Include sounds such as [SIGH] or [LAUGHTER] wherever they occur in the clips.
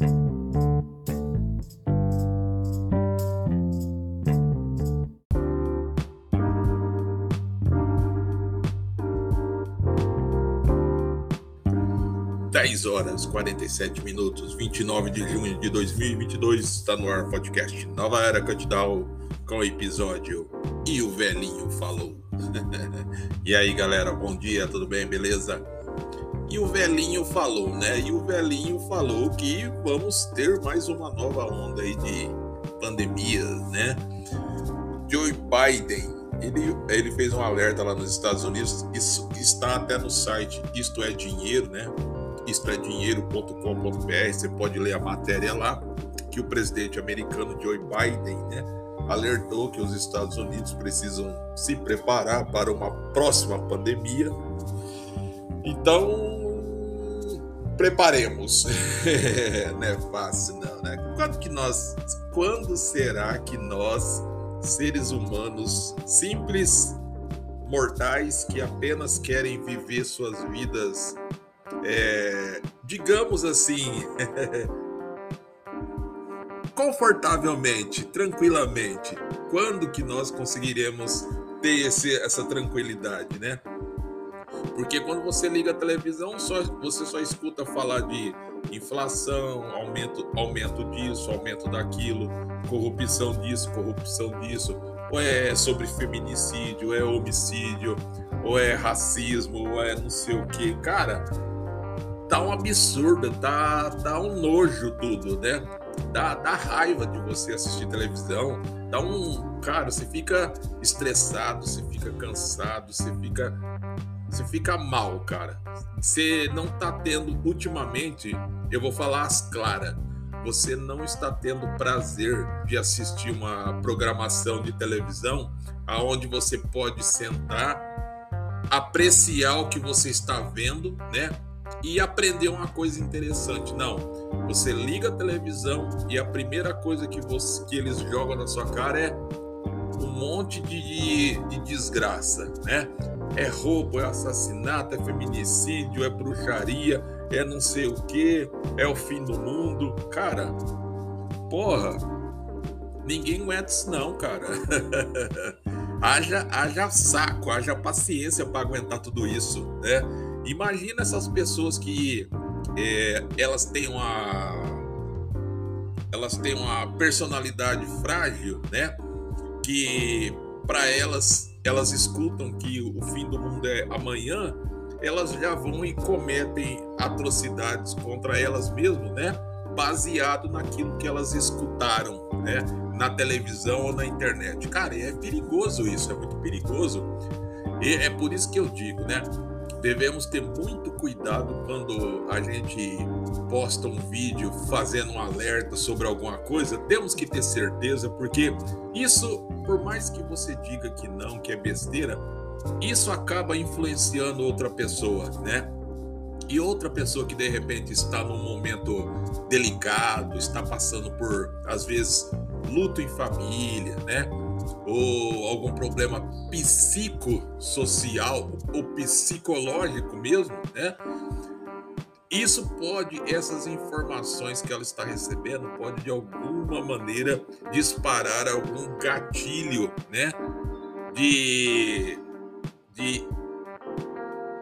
10 horas 47 minutos, 29 de junho de 2022, está no ar podcast Nova Era Cantidal com o episódio E o Velhinho Falou. [LAUGHS] e aí galera, bom dia, tudo bem, beleza? E o velhinho falou, né? E o velhinho falou que vamos ter mais uma nova onda aí de pandemia, né? Joe Biden, ele, ele fez um alerta lá nos Estados Unidos, isso está até no site Isto é Dinheiro, né? extradinheiro.com.br, você pode ler a matéria lá, que o presidente americano Joe Biden né, alertou que os Estados Unidos precisam se preparar para uma próxima pandemia. Então, preparemos. [LAUGHS] não é fácil não, né? Quando que nós, quando será que nós, seres humanos simples, mortais que apenas querem viver suas vidas é, digamos assim, [LAUGHS] confortavelmente, tranquilamente, quando que nós conseguiremos ter esse, essa tranquilidade, né? Porque quando você liga a televisão, só, você só escuta falar de inflação, aumento, aumento disso, aumento daquilo, corrupção disso, corrupção disso, ou é sobre feminicídio, ou é homicídio, ou é racismo, ou é não sei o que. Cara, tá um absurdo, tá, tá um nojo tudo, né? Dá, dá raiva de você assistir televisão, dá um. Cara, você fica estressado, você fica cansado, você fica. Você fica mal, cara. Você não tá tendo, ultimamente, eu vou falar as claras, você não está tendo prazer de assistir uma programação de televisão aonde você pode sentar, apreciar o que você está vendo, né? e aprender uma coisa interessante. Não, você liga a televisão e a primeira coisa que, você, que eles jogam na sua cara é um monte de, de desgraça, né? É roubo, é assassinato, é feminicídio, é bruxaria, é não sei o que, é o fim do mundo. Cara, porra, ninguém aguenta isso não, cara. [LAUGHS] haja, haja saco, haja paciência para aguentar tudo isso, né? Imagina essas pessoas que é, elas têm uma elas têm uma personalidade frágil, né? Que para elas elas escutam que o fim do mundo é amanhã, elas já vão e cometem atrocidades contra elas mesmas, né? Baseado naquilo que elas escutaram, né? Na televisão ou na internet. Cara, é perigoso isso, é muito perigoso. E é por isso que eu digo, né? Devemos ter muito cuidado quando a gente posta um vídeo fazendo um alerta sobre alguma coisa. Temos que ter certeza, porque isso, por mais que você diga que não, que é besteira, isso acaba influenciando outra pessoa, né? E outra pessoa que de repente está num momento delicado, está passando por, às vezes, luto em família, né? Ou algum problema psicossocial ou psicológico mesmo, né? Isso pode, essas informações que ela está recebendo, pode de alguma maneira disparar algum gatilho, né? De, de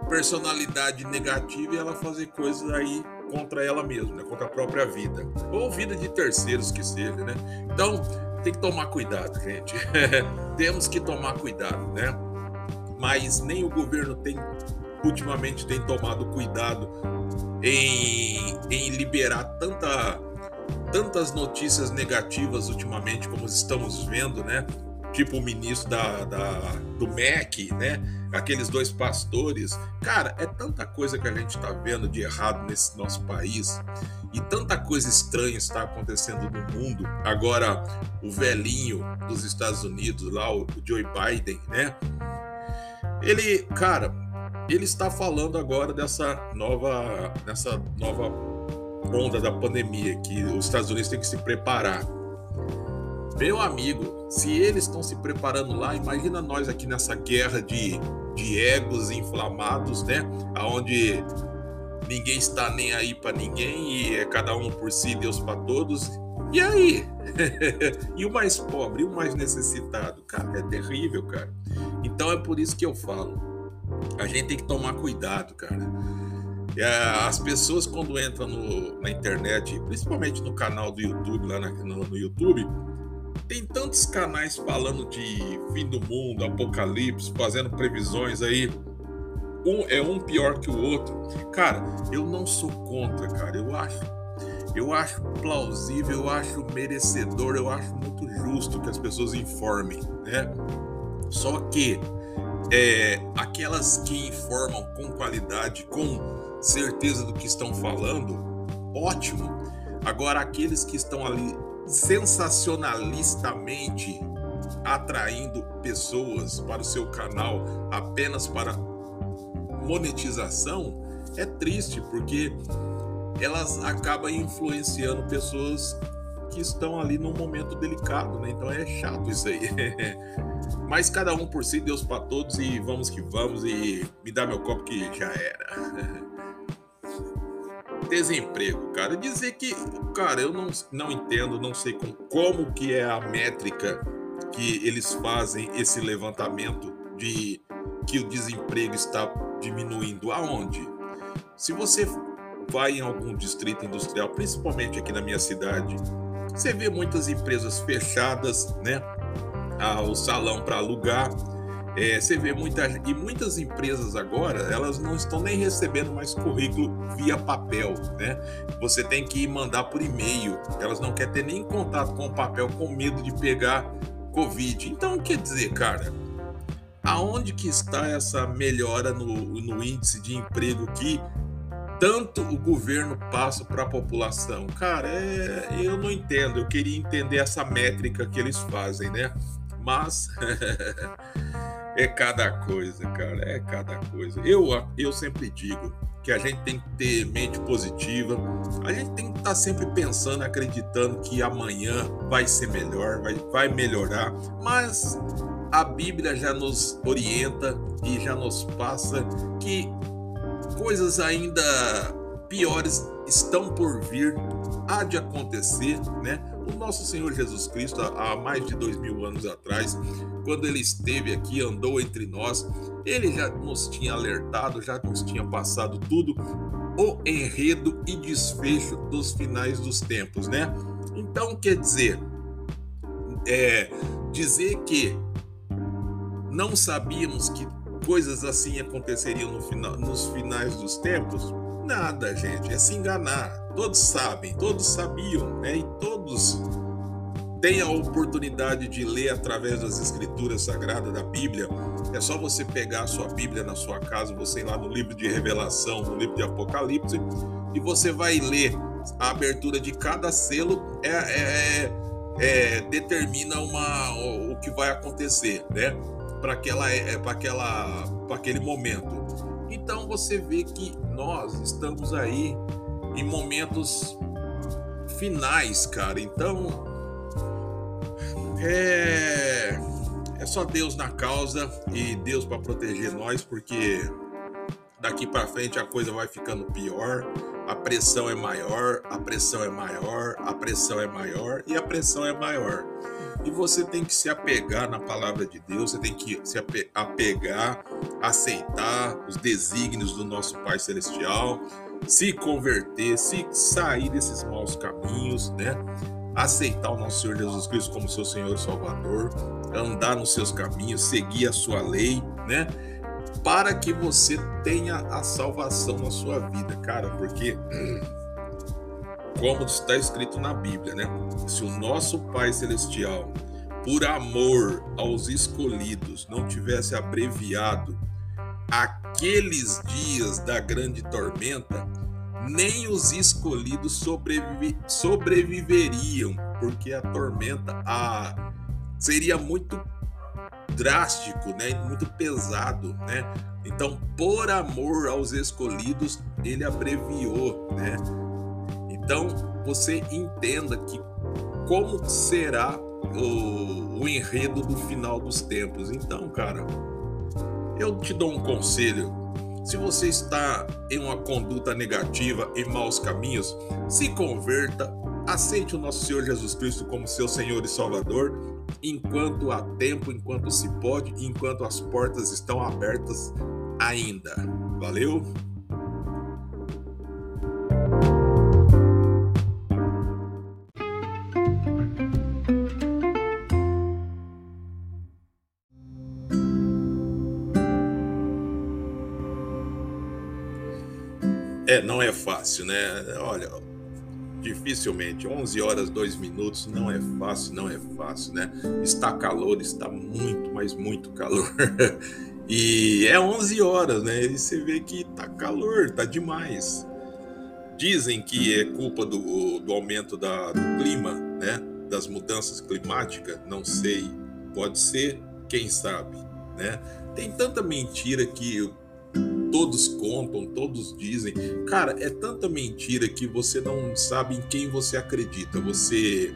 personalidade negativa e ela fazer coisas aí contra ela mesma, né? contra a própria vida, ou vida de terceiros que seja, né? Então, tem que tomar cuidado, gente. [LAUGHS] Temos que tomar cuidado, né? Mas nem o governo tem, ultimamente, tem tomado cuidado em, em liberar tanta, tantas notícias negativas ultimamente, como estamos vendo, né? Tipo o ministro da, da, do MEC, né? Aqueles dois pastores. Cara, é tanta coisa que a gente está vendo de errado nesse nosso país e tanta coisa estranha está acontecendo no mundo. Agora, o velhinho dos Estados Unidos, lá, o Joe Biden, né? Ele, cara, ele está falando agora dessa nova, dessa nova onda da pandemia que os Estados Unidos têm que se preparar. Meu amigo, se eles estão se preparando lá, imagina nós aqui nessa guerra de, de egos inflamados, né? Aonde ninguém está nem aí para ninguém e é cada um por si, Deus para todos. E aí? [LAUGHS] e o mais pobre, e o mais necessitado? Cara, é terrível, cara. Então é por isso que eu falo. A gente tem que tomar cuidado, cara. As pessoas quando entram no, na internet, principalmente no canal do YouTube, lá na, no, no YouTube, tem tantos canais falando de fim do mundo, apocalipse, fazendo previsões aí. Um é um pior que o outro. Cara, eu não sou contra, cara. Eu acho eu acho plausível, eu acho merecedor, eu acho muito justo que as pessoas informem, né? Só que é, aquelas que informam com qualidade, com certeza do que estão falando, ótimo. Agora, aqueles que estão ali sensacionalistamente atraindo pessoas para o seu canal apenas para monetização, é triste, porque elas acabam influenciando pessoas que estão ali num momento delicado, né? Então é chato isso aí. [LAUGHS] Mas cada um por si, Deus para todos e vamos que vamos e me dá meu copo que já era. [LAUGHS] Desemprego, cara. Dizer que, cara, eu não, não entendo, não sei com, como que é a métrica que eles fazem esse levantamento de que o desemprego está diminuindo. Aonde? Se você vai em algum distrito industrial, principalmente aqui na minha cidade, você vê muitas empresas fechadas, né? Ah, o salão para alugar. É, você vê muita e muitas empresas agora elas não estão nem recebendo mais currículo via papel, né? Você tem que mandar por e-mail. Elas não querem ter nem contato com o papel com medo de pegar covid. Então quer dizer, cara, aonde que está essa melhora no, no índice de emprego que tanto o governo passa para a população? Cara, é, eu não entendo. Eu queria entender essa métrica que eles fazem, né? Mas [LAUGHS] é cada coisa, cara, é cada coisa. Eu, eu sempre digo que a gente tem que ter mente positiva, a gente tem que estar tá sempre pensando, acreditando que amanhã vai ser melhor, vai, vai melhorar, mas a Bíblia já nos orienta e já nos passa que coisas ainda piores estão por vir, há de acontecer, né? O nosso Senhor Jesus Cristo, há mais de dois mil anos atrás, quando ele esteve aqui, andou entre nós, ele já nos tinha alertado, já nos tinha passado tudo, o enredo e desfecho dos finais dos tempos, né? Então, quer dizer, é, dizer que não sabíamos que coisas assim aconteceriam no final, nos finais dos tempos? Nada, gente, é se enganar. Todos sabem, todos sabiam, né? E todos têm a oportunidade de ler através das escrituras sagradas da Bíblia. É só você pegar a sua Bíblia na sua casa, você ir lá no livro de Revelação, no livro de Apocalipse, e você vai ler a abertura de cada selo é, é, é determina uma, o, o que vai acontecer, né? para aquela é, para aquela para aquele momento. Então você vê que nós estamos aí em momentos finais, cara. Então é é só Deus na causa e Deus para proteger nós, porque daqui para frente a coisa vai ficando pior, a pressão é maior, a pressão é maior, a pressão é maior e a pressão é maior. E você tem que se apegar na palavra de Deus, você tem que se apegar, aceitar os desígnios do nosso Pai Celestial, se converter, se sair desses maus caminhos, né? Aceitar o nosso Senhor Jesus Cristo como seu Senhor e Salvador, andar nos seus caminhos, seguir a sua lei, né? Para que você tenha a salvação na sua vida, cara, porque como está escrito na Bíblia, né? Se o nosso Pai Celestial, por amor aos escolhidos, não tivesse abreviado aqueles dias da grande tormenta, nem os escolhidos sobrevi sobreviveriam, porque a tormenta a, seria muito drástico, né? Muito pesado, né? Então, por amor aos escolhidos, ele abreviou, né? Então você entenda que como será o, o enredo do final dos tempos. Então, cara, eu te dou um conselho. Se você está em uma conduta negativa, em maus caminhos, se converta, aceite o nosso Senhor Jesus Cristo como seu Senhor e Salvador, enquanto há tempo, enquanto se pode, enquanto as portas estão abertas ainda. Valeu? Não é fácil, né? Olha, dificilmente, 11 horas, 2 minutos, não é fácil, não é fácil, né? Está calor, está muito, mas muito calor. [LAUGHS] e é 11 horas, né? E você vê que tá calor, tá demais. Dizem que é culpa do, do aumento da, do clima, né? Das mudanças climáticas, não sei, pode ser, quem sabe, né? Tem tanta mentira que todos contam, todos dizem. Cara, é tanta mentira que você não sabe em quem você acredita. Você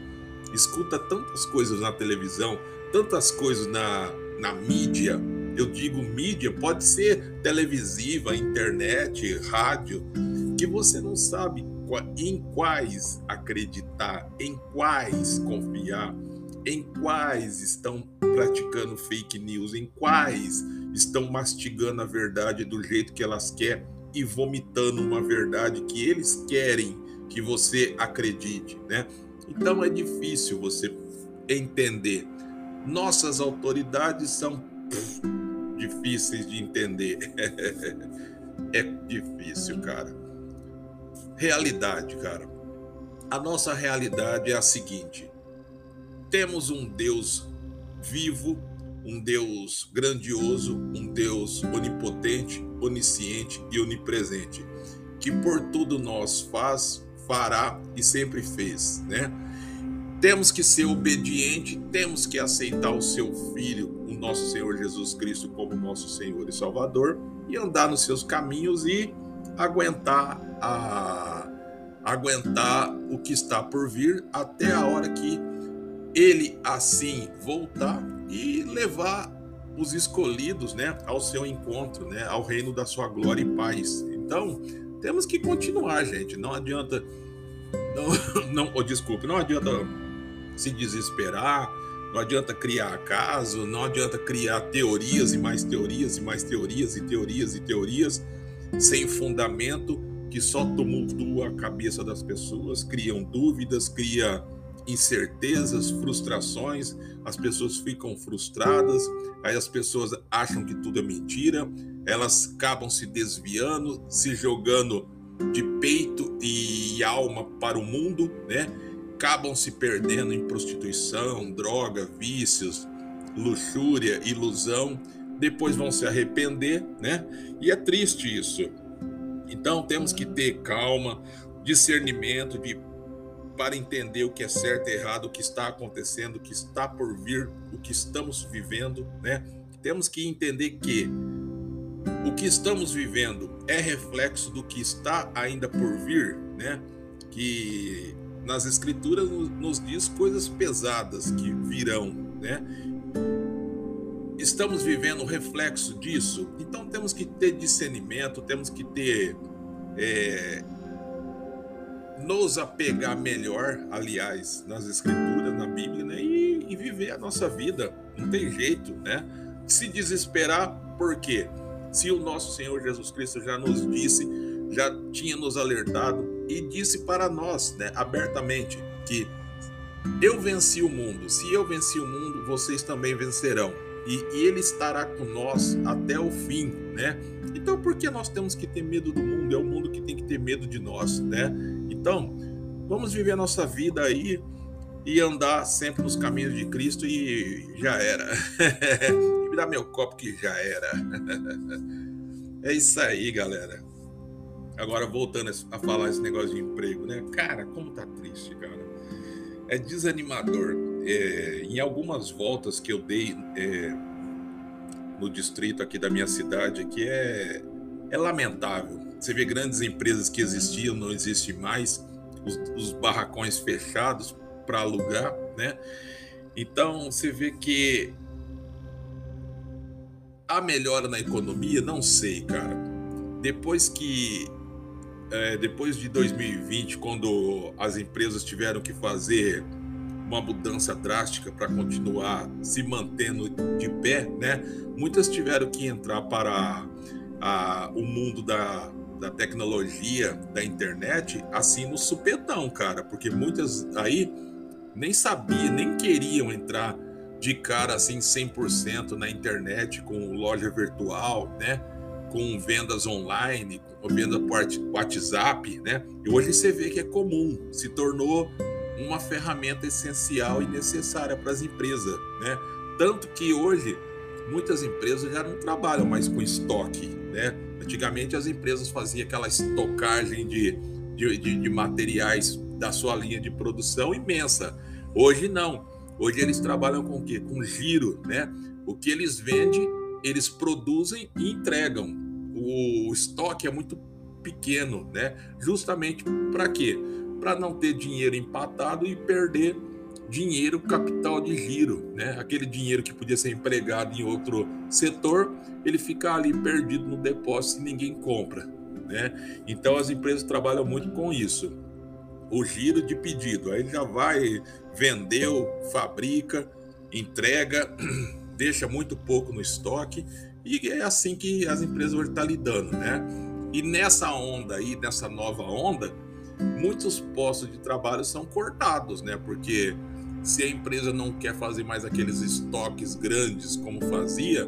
escuta tantas coisas na televisão, tantas coisas na, na mídia. Eu digo mídia, pode ser televisiva, internet, rádio, que você não sabe em quais acreditar, em quais confiar, em quais estão praticando fake news, em quais estão mastigando a verdade do jeito que elas querem e vomitando uma verdade que eles querem que você acredite, né? Então é difícil você entender. Nossas autoridades são pff, difíceis de entender. [LAUGHS] é difícil, cara. Realidade, cara. A nossa realidade é a seguinte: temos um Deus vivo um Deus grandioso, um Deus onipotente, onisciente e onipresente, que por tudo nós faz, fará e sempre fez, né? Temos que ser obediente, temos que aceitar o seu filho, o nosso Senhor Jesus Cristo como nosso Senhor e Salvador e andar nos seus caminhos e aguentar a aguentar o que está por vir até a hora que ele assim voltar e levar os escolhidos, né, ao seu encontro, né, ao reino da sua glória e paz. Então, temos que continuar, gente. Não adianta não, [LAUGHS] não oh, desculpe, não adianta se desesperar, não adianta criar caso, não adianta criar teorias e mais teorias e mais teorias e teorias e teorias sem fundamento que só tumultua a cabeça das pessoas, criam dúvidas, cria incertezas, frustrações, as pessoas ficam frustradas, aí as pessoas acham que tudo é mentira, elas acabam se desviando, se jogando de peito e alma para o mundo, né? Acabam se perdendo em prostituição, droga, vícios, luxúria, ilusão, depois vão se arrepender, né? E é triste isso. Então temos que ter calma, discernimento de para entender o que é certo e errado, o que está acontecendo, o que está por vir, o que estamos vivendo, né? Temos que entender que o que estamos vivendo é reflexo do que está ainda por vir, né? Que nas escrituras nos diz coisas pesadas que virão, né? Estamos vivendo o reflexo disso, então temos que ter discernimento, temos que ter é, nos apegar melhor, aliás, nas escrituras, na Bíblia, né? E, e, viver a nossa vida. Não tem jeito, né? Se desesperar, por quê? Se o nosso Senhor Jesus Cristo já nos disse, já tinha nos alertado e disse para nós, né, abertamente, que eu venci o mundo. Se eu venci o mundo, vocês também vencerão. E, e ele estará com nós até o fim, né? Então, por que nós temos que ter medo do mundo? É o mundo que tem que ter medo de nós, né? Então, vamos viver a nossa vida aí e andar sempre nos caminhos de Cristo e já era. [LAUGHS] Me dá meu copo que já era. [LAUGHS] é isso aí, galera. Agora, voltando a falar esse negócio de emprego, né? Cara, como tá triste, cara. É desanimador. É, em algumas voltas que eu dei é, no distrito aqui da minha cidade, que é, é lamentável você vê grandes empresas que existiam, não existem mais, os, os barracões fechados para alugar, né? Então você vê que a melhora na economia, não sei, cara. depois que é, depois de 2020, quando as empresas tiveram que fazer uma mudança drástica para continuar se mantendo de pé, né? Muitas tiveram que entrar para a, o mundo da, da tecnologia, da internet, assim no supetão, cara, porque muitas aí nem sabiam, nem queriam entrar de cara assim 100% na internet com loja virtual, né? com vendas online, com venda por WhatsApp, né? E hoje você vê que é comum, se tornou uma ferramenta essencial e necessária para as empresas, né? Tanto que hoje muitas empresas já não trabalham mais com estoque, né? Antigamente as empresas faziam aquela estocagem de, de, de, de materiais da sua linha de produção imensa. Hoje não. Hoje eles trabalham com o quê? Com giro, né? O que eles vendem, eles produzem e entregam o estoque é muito pequeno, né? Justamente para quê? Para não ter dinheiro empatado e perder dinheiro, capital de giro, né? Aquele dinheiro que podia ser empregado em outro setor, ele fica ali perdido no depósito e ninguém compra, né? Então as empresas trabalham muito com isso. O giro de pedido, aí já vai, vendeu, fabrica, entrega, [CLEARS THROAT] deixa muito pouco no estoque e é assim que as empresas hoje estão lidando, né? E nessa onda aí, nessa nova onda, muitos postos de trabalho são cortados, né? Porque se a empresa não quer fazer mais aqueles estoques grandes como fazia,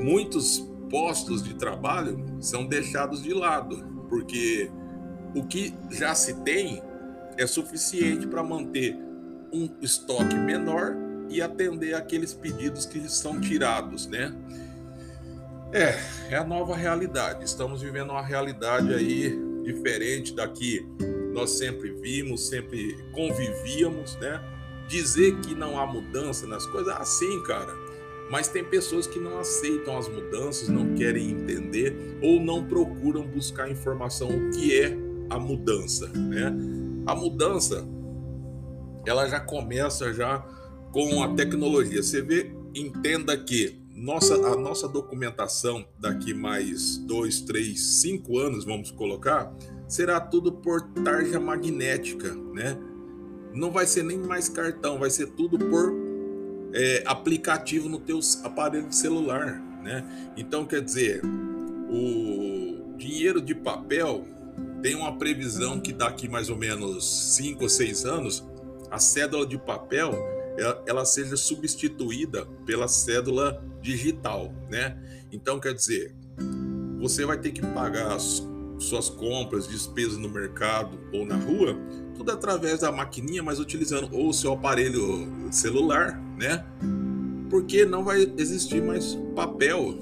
muitos postos de trabalho são deixados de lado, porque o que já se tem é suficiente para manter um estoque menor e atender aqueles pedidos que são tirados, né? É, é a nova realidade. Estamos vivendo uma realidade aí diferente da que nós sempre vimos, sempre convivíamos, né? Dizer que não há mudança nas coisas, assim, cara. Mas tem pessoas que não aceitam as mudanças, não querem entender ou não procuram buscar informação o que é a mudança, né? A mudança ela já começa já com a tecnologia. Você vê, entenda que nossa, a nossa documentação daqui mais dois, três, cinco anos, vamos colocar, será tudo por tarja magnética, né? Não vai ser nem mais cartão, vai ser tudo por é, aplicativo no teu aparelho celular, né? Então, quer dizer, o dinheiro de papel tem uma previsão que daqui mais ou menos cinco ou seis anos, a cédula de papel ela seja substituída pela cédula digital, né? Então, quer dizer, você vai ter que pagar as suas compras, despesas no mercado ou na rua, tudo através da maquininha, mas utilizando ou seu aparelho celular, né? Porque não vai existir mais papel.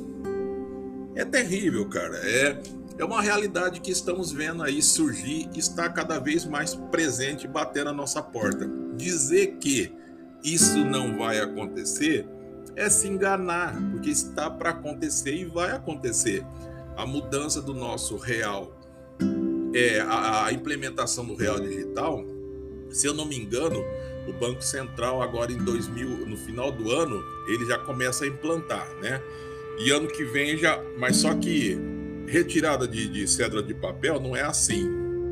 É terrível, cara. É, é uma realidade que estamos vendo aí surgir está cada vez mais presente batendo a nossa porta. Dizer que isso não vai acontecer é se enganar, porque está para acontecer e vai acontecer. A mudança do nosso real, é a, a, implementação do real digital, se eu não me engano, o Banco Central agora em 2000, no final do ano, ele já começa a implantar, né? E ano que vem já, mas só que retirada de, de cédula de papel não é assim,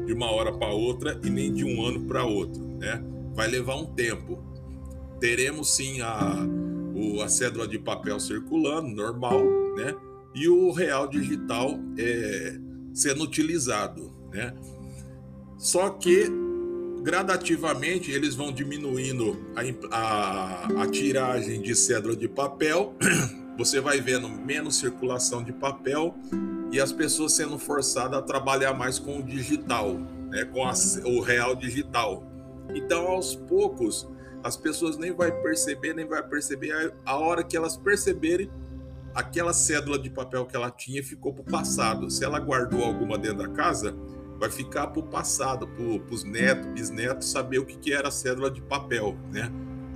de uma hora para outra e nem de um ano para outro, né? Vai levar um tempo. Teremos sim a o, a cédula de papel circulando, normal, né? E o real digital é, sendo utilizado, né? Só que gradativamente eles vão diminuindo a, a, a tiragem de cédula de papel, [CLEARS THROAT] você vai vendo menos circulação de papel e as pessoas sendo forçadas a trabalhar mais com o digital, né, com a, o real digital. Então, aos poucos, as pessoas nem vai perceber, nem vai perceber a hora que elas perceberem aquela cédula de papel que ela tinha ficou para o passado. Se ela guardou alguma dentro da casa, vai ficar para o passado, para os netos, bisnetos saber o que, que era a cédula de papel, né?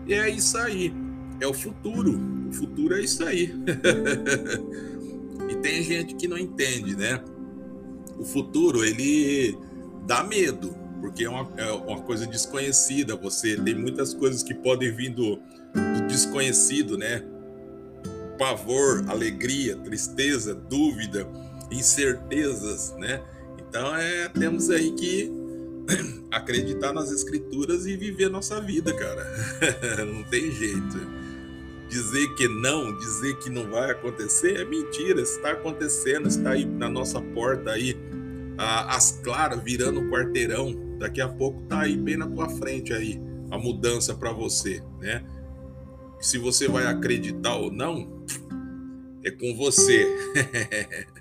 E é isso aí, é o futuro. O futuro é isso aí. [LAUGHS] e tem gente que não entende, né? O futuro ele dá medo porque é uma, é uma coisa desconhecida. Você tem muitas coisas que podem vir do, do desconhecido, né? Pavor, alegria, tristeza, dúvida, incertezas, né? Então é, temos aí que [CLEARS THROAT] acreditar nas escrituras e viver nossa vida, cara. [LAUGHS] não tem jeito. Dizer que não, dizer que não vai acontecer é mentira. Está acontecendo, está aí na nossa porta aí, as claras virando quarteirão. Daqui a pouco tá aí bem na tua frente aí a mudança para você, né? Se você vai acreditar ou não, é com você. [LAUGHS]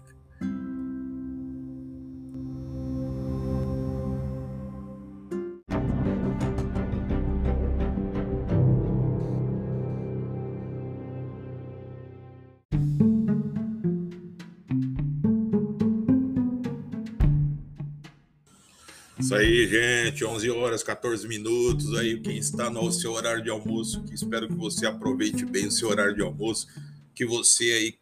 7, 11 horas, 14 minutos. Aí, quem está no seu horário de almoço, que espero que você aproveite bem o seu horário de almoço, que você aí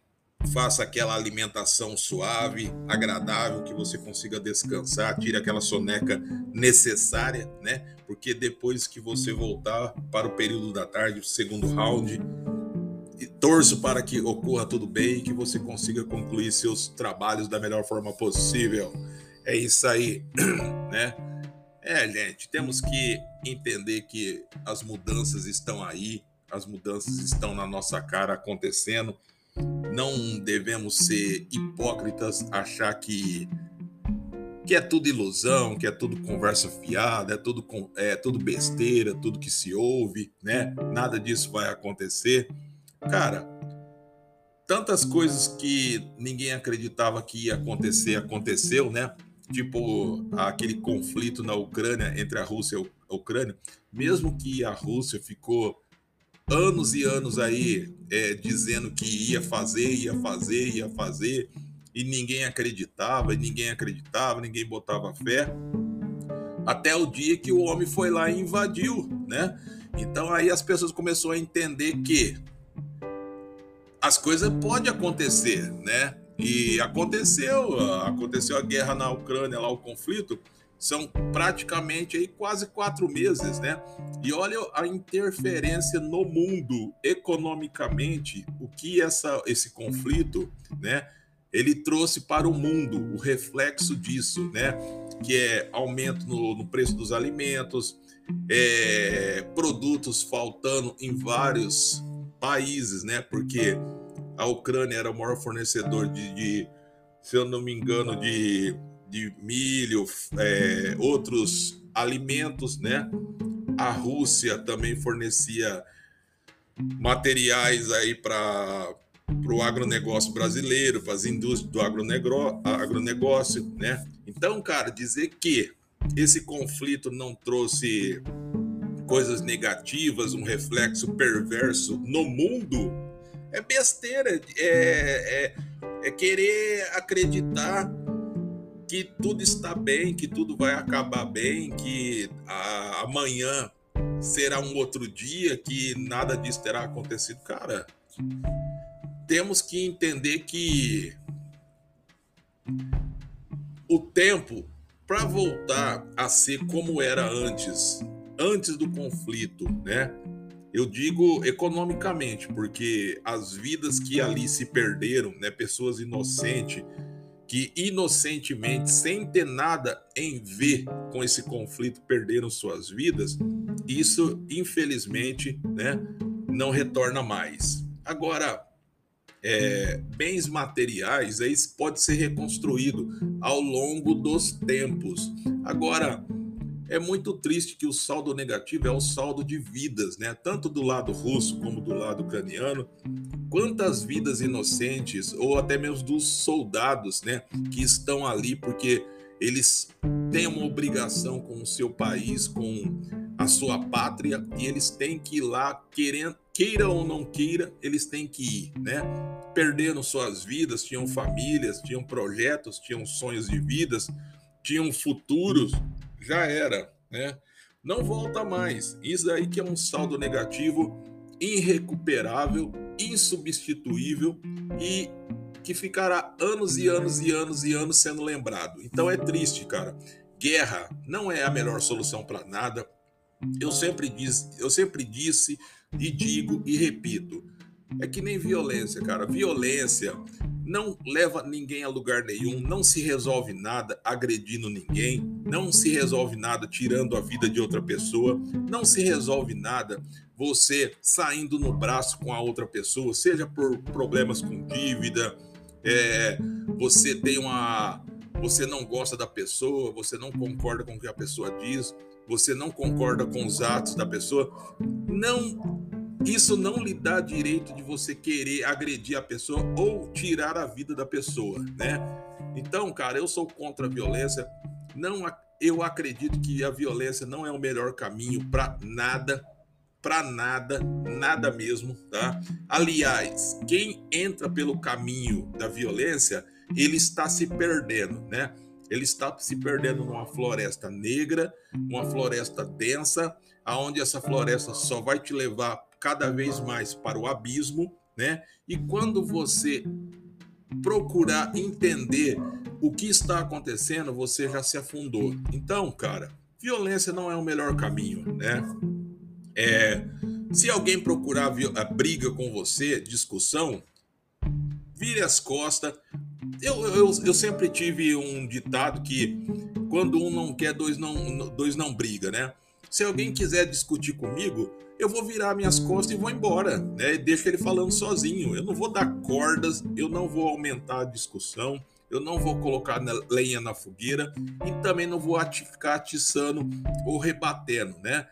faça aquela alimentação suave, agradável, que você consiga descansar, tire aquela soneca necessária, né? Porque depois que você voltar para o período da tarde, o segundo round, e torço para que ocorra tudo bem e que você consiga concluir seus trabalhos da melhor forma possível. É isso aí, [CLEARS THROAT] né? É, gente, temos que entender que as mudanças estão aí, as mudanças estão na nossa cara acontecendo. Não devemos ser hipócritas, achar que que é tudo ilusão, que é tudo conversa fiada, é tudo é tudo besteira, tudo que se ouve, né? Nada disso vai acontecer. Cara, tantas coisas que ninguém acreditava que ia acontecer, aconteceu, né? Tipo aquele conflito na Ucrânia entre a Rússia e a Ucrânia, mesmo que a Rússia ficou anos e anos aí é, dizendo que ia fazer, ia fazer, ia fazer, e ninguém acreditava, e ninguém acreditava, ninguém botava fé, até o dia que o homem foi lá e invadiu, né? Então aí as pessoas começaram a entender que as coisas podem acontecer, né? E aconteceu, aconteceu a guerra na Ucrânia, lá o conflito, são praticamente aí quase quatro meses, né? E olha a interferência no mundo economicamente, o que essa, esse conflito, né? Ele trouxe para o mundo o reflexo disso, né? Que é aumento no, no preço dos alimentos, é, produtos faltando em vários países, né? Porque a Ucrânia era o maior fornecedor de, de se eu não me engano, de, de milho, é, outros alimentos, né? A Rússia também fornecia materiais aí para para o agronegócio brasileiro, para as indústrias do agronegócio, né? Então, cara, dizer que esse conflito não trouxe coisas negativas, um reflexo perverso no mundo, é besteira, é, é, é querer acreditar que tudo está bem, que tudo vai acabar bem, que a, amanhã será um outro dia, que nada disso terá acontecido. Cara, temos que entender que o tempo para voltar a ser como era antes, antes do conflito, né? Eu digo economicamente, porque as vidas que ali se perderam, né, pessoas inocentes que inocentemente, sem ter nada em ver com esse conflito, perderam suas vidas, isso infelizmente, né, não retorna mais. Agora, é, bens materiais, aí pode ser reconstruído ao longo dos tempos. Agora, é muito triste que o saldo negativo é o saldo de vidas, né? Tanto do lado russo como do lado ucraniano. Quantas vidas inocentes, ou até mesmo dos soldados, né? Que estão ali porque eles têm uma obrigação com o seu país, com a sua pátria, e eles têm que ir lá, querendo, queira ou não queira, eles têm que ir, né? Perderam suas vidas, tinham famílias, tinham projetos, tinham sonhos de vidas, tinham futuros já era, né? Não volta mais. Isso aí que é um saldo negativo irrecuperável, insubstituível e que ficará anos e anos e anos e anos sendo lembrado. Então é triste, cara. Guerra não é a melhor solução para nada. Eu sempre disse, eu sempre disse e digo e repito, É que nem violência, cara. Violência não leva ninguém a lugar nenhum, não se resolve nada agredindo ninguém, não se resolve nada tirando a vida de outra pessoa, não se resolve nada você saindo no braço com a outra pessoa, seja por problemas com dívida, é, você tem uma. Você não gosta da pessoa, você não concorda com o que a pessoa diz, você não concorda com os atos da pessoa. Não isso não lhe dá direito de você querer agredir a pessoa ou tirar a vida da pessoa, né? Então, cara, eu sou contra a violência. Não, eu acredito que a violência não é o melhor caminho para nada, para nada, nada mesmo, tá? Aliás, quem entra pelo caminho da violência, ele está se perdendo, né? Ele está se perdendo numa floresta negra, uma floresta densa, aonde essa floresta só vai te levar cada vez mais para o abismo, né? E quando você procurar entender o que está acontecendo, você já se afundou. Então, cara, violência não é o melhor caminho, né? É, se alguém procurar a briga com você, discussão, vire as costas. Eu, eu, eu sempre tive um ditado que quando um não quer, dois não, dois não briga, né? Se alguém quiser discutir comigo, eu vou virar minhas costas e vou embora, né? Deixa ele falando sozinho. Eu não vou dar cordas, eu não vou aumentar a discussão, eu não vou colocar lenha na fogueira e também não vou ficar atiçando ou rebatendo, né?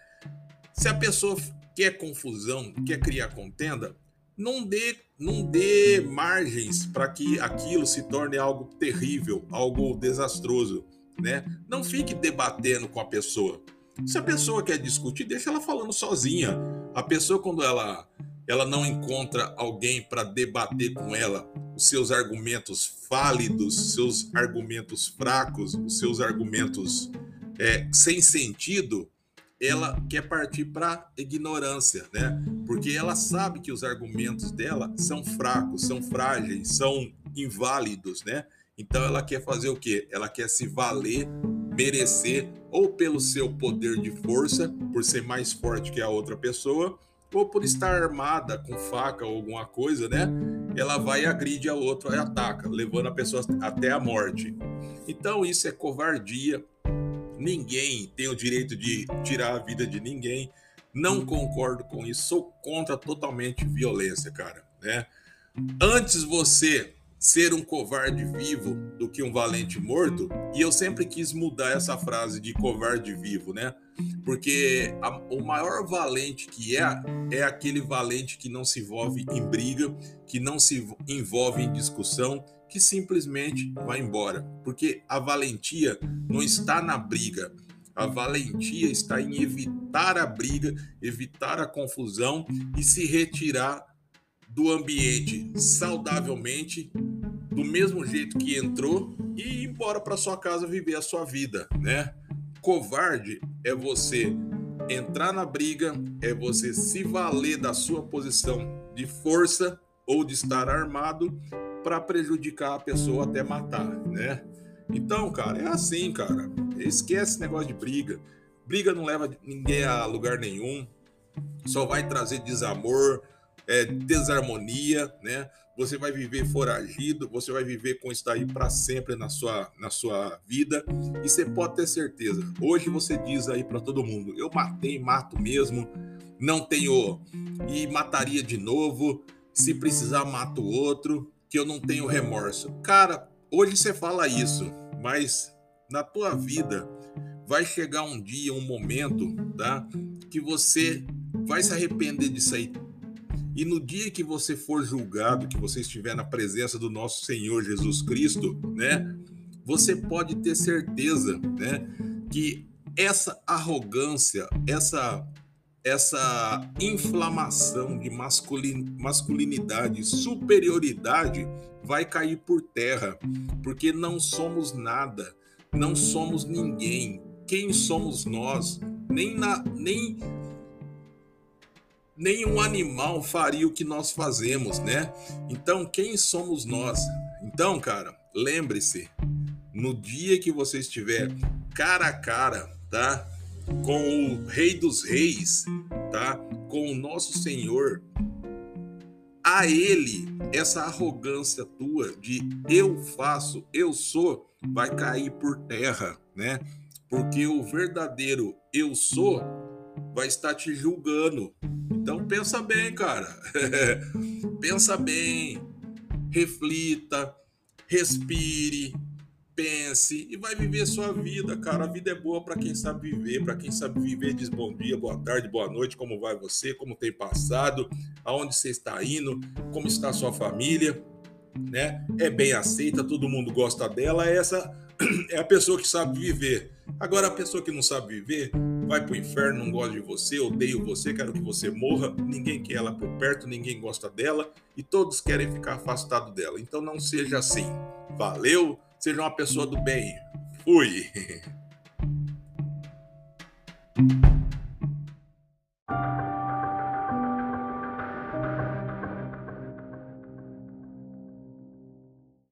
Se a pessoa quer confusão, quer criar contenda, não dê, não dê margens para que aquilo se torne algo terrível, algo desastroso, né? Não fique debatendo com a pessoa. Se a pessoa quer discutir, deixa ela falando sozinha. A pessoa, quando ela, ela não encontra alguém para debater com ela os seus argumentos fálidos, seus argumentos fracos, os seus argumentos é, sem sentido, ela quer partir para ignorância, né? Porque ela sabe que os argumentos dela são fracos, são frágeis, são inválidos, né? Então ela quer fazer o quê? Ela quer se valer merecer, ou pelo seu poder de força, por ser mais forte que a outra pessoa, ou por estar armada com faca ou alguma coisa, né? Ela vai e agride a outra e ataca, levando a pessoa até a morte. Então isso é covardia. Ninguém tem o direito de tirar a vida de ninguém. Não concordo com isso. Sou contra totalmente violência, cara, né? Antes você ser um covarde vivo do que um valente morto. E eu sempre quis mudar essa frase de covarde vivo, né? Porque a, o maior valente que é é aquele valente que não se envolve em briga, que não se envolve em discussão, que simplesmente vai embora. Porque a valentia não está na briga. A valentia está em evitar a briga, evitar a confusão e se retirar do ambiente saudavelmente, do mesmo jeito que entrou e ir embora para sua casa viver a sua vida, né? Covarde é você entrar na briga, é você se valer da sua posição de força ou de estar armado para prejudicar a pessoa até matar, né? Então, cara, é assim, cara. Esquece esse negócio de briga. Briga não leva ninguém a lugar nenhum. Só vai trazer desamor, é, desarmonia, né? Você vai viver foragido, você vai viver com isso daí para sempre na sua, na sua vida. E você pode ter certeza. Hoje você diz aí para todo mundo: eu matei, mato mesmo, não tenho e mataria de novo. Se precisar, mato outro, que eu não tenho remorso. Cara, hoje você fala isso, mas na tua vida vai chegar um dia, um momento, tá? Que você vai se arrepender disso aí e no dia que você for julgado, que você estiver na presença do nosso Senhor Jesus Cristo, né? Você pode ter certeza, né, que essa arrogância, essa essa inflamação de masculin, masculinidade, superioridade vai cair por terra, porque não somos nada, não somos ninguém. Quem somos nós? Nem na nem nenhum animal faria o que nós fazemos, né? Então, quem somos nós? Então, cara, lembre-se, no dia que você estiver cara a cara, tá? Com o Rei dos Reis, tá? Com o nosso Senhor, a ele essa arrogância tua de eu faço, eu sou, vai cair por terra, né? Porque o verdadeiro eu sou vai estar te julgando. Então pensa bem, cara. [LAUGHS] pensa bem, reflita, respire, pense e vai viver sua vida, cara. A vida é boa para quem sabe viver, para quem sabe viver diz bom dia, boa tarde, boa noite, como vai você, como tem passado, aonde você está indo, como está sua família, né? É bem aceita, todo mundo gosta dela, essa [CLEARS THROAT] é a pessoa que sabe viver. Agora a pessoa que não sabe viver vai pro inferno, não gosta de você, odeio você, quero que você morra, ninguém quer ela por perto, ninguém gosta dela e todos querem ficar afastado dela. Então não seja assim. Valeu? Seja uma pessoa do bem. Fui. [LAUGHS]